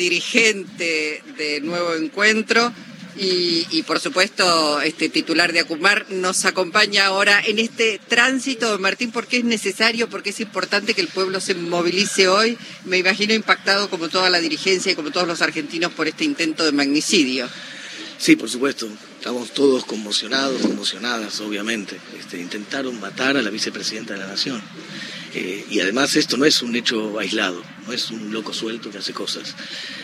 dirigente de Nuevo Encuentro y, por supuesto este titular de Acumar nos acompaña ahora en este tránsito, Martín, porque es necesario, porque es importante que el pueblo se movilice hoy. Me imagino impactado como toda la dirigencia y como todos los argentinos por este intento de magnicidio. Sí, por supuesto. Estamos todos conmocionados, conmocionadas, obviamente. Este, intentaron matar a la vicepresidenta de la Nación. Eh, y además esto no es un hecho aislado, no es un loco suelto que hace cosas.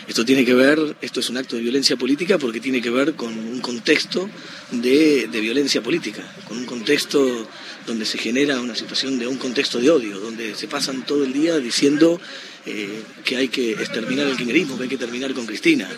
Esto tiene que ver, esto es un acto de violencia política porque tiene que ver con un contexto de, de violencia política, con un contexto donde se genera una situación de un contexto de odio, donde se pasan todo el día diciendo eh, que hay que exterminar el kirchnerismo, que hay que terminar con Cristina.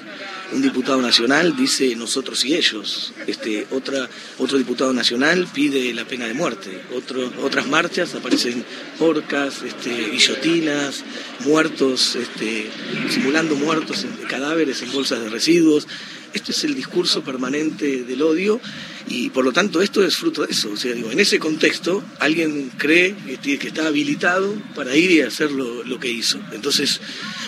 Un diputado nacional dice nosotros y ellos. Este, otra, otro diputado nacional pide la pena de muerte. Otro, otras marchas aparecen orcas, este, guillotinas, muertos, este, simulando muertos, cadáveres en bolsas de residuos. Este es el discurso permanente del odio y por lo tanto esto es fruto de eso. O sea, digo, en ese contexto alguien cree que, está habilitado para ir y hacer lo, lo, que hizo. Entonces,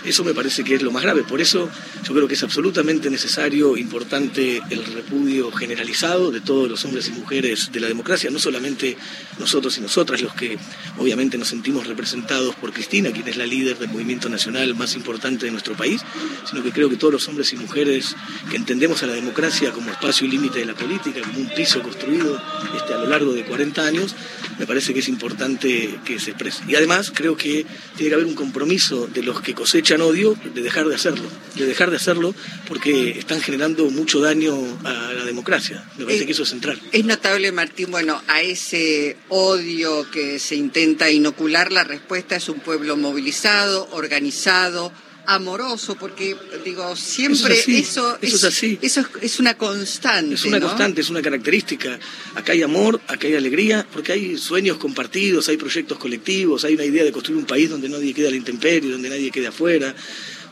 eso me parece que es lo más grave. Por eso yo creo que es absolutamente necesario, importante el repudio generalizado de todos los hombres y mujeres de la democracia, no solamente nosotros y nosotras, los que obviamente nos sentimos representados por Cristina, quien es la líder del movimiento nacional más importante de nuestro país, sino que creo que todos los hombres y mujeres que entendemos a la democracia como espacio y límite de la política, como un piso construido este, a lo largo de 40 años, me parece que es importante que se exprese. Y además creo que tiene que haber un compromiso de los que cosechan odio de dejar de hacerlo, de dejar de hacerlo porque están generando mucho daño a la democracia. Me parece Eh, que eso es central. Es notable, Martín, bueno, a ese odio que se intenta inocular, la respuesta es un pueblo movilizado, organizado, amoroso, porque digo, siempre Eso es así, eso, eso es así. eso es, es una constante. Es una ¿no? constante, es una característica. Acá hay amor, acá hay alegría, porque hay sueños compartidos, hay proyectos colectivos, hay una idea de construir un país donde nadie quede a la intemperie, donde nadie quede afuera.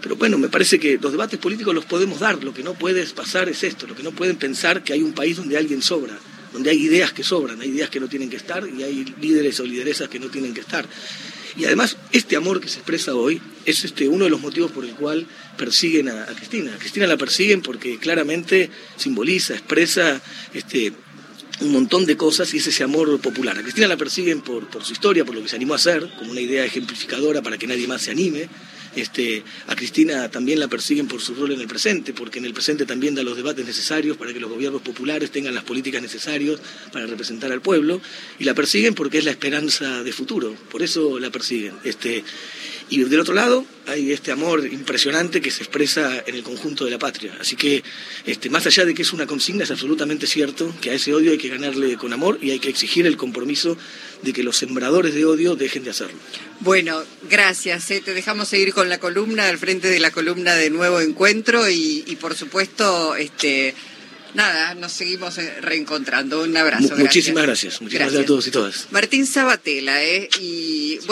Pero bueno, me parece que los debates políticos los podemos dar. Lo que no puede pasar es esto, lo que no pueden pensar que hay un país donde alguien sobra, donde hay ideas que sobran, hay ideas que no tienen que estar y hay líderes o lideresas que no tienen que estar. Y además, este amor que se expresa hoy es este, uno de los motivos por el cual persiguen a, a Cristina. A Cristina la persiguen porque claramente simboliza, expresa este, un montón de cosas y es ese amor popular. A Cristina la persiguen por, por su historia, por lo que se animó a hacer, como una idea ejemplificadora para que nadie más se anime. Este, a Cristina también la persiguen por su rol en el presente, porque en el presente también da los debates necesarios para que los gobiernos populares tengan las políticas necesarias para representar al pueblo, y la persiguen porque es la esperanza de futuro, por eso la persiguen. Este, y del otro lado hay este amor impresionante que se expresa en el conjunto de la patria. Así que, este, más allá de que es una consigna, es absolutamente cierto que a ese odio hay que ganarle con amor y hay que exigir el compromiso de que los sembradores de odio dejen de hacerlo. Bueno, gracias. ¿eh? Te dejamos seguir con la columna, al frente de la columna de Nuevo Encuentro y, y por supuesto, este, nada, nos seguimos eh, reencontrando. Un abrazo. Mu- muchísimas gracias. Muchísimas gracias a todos y todas. Martín Sabatella, ¿eh? Y,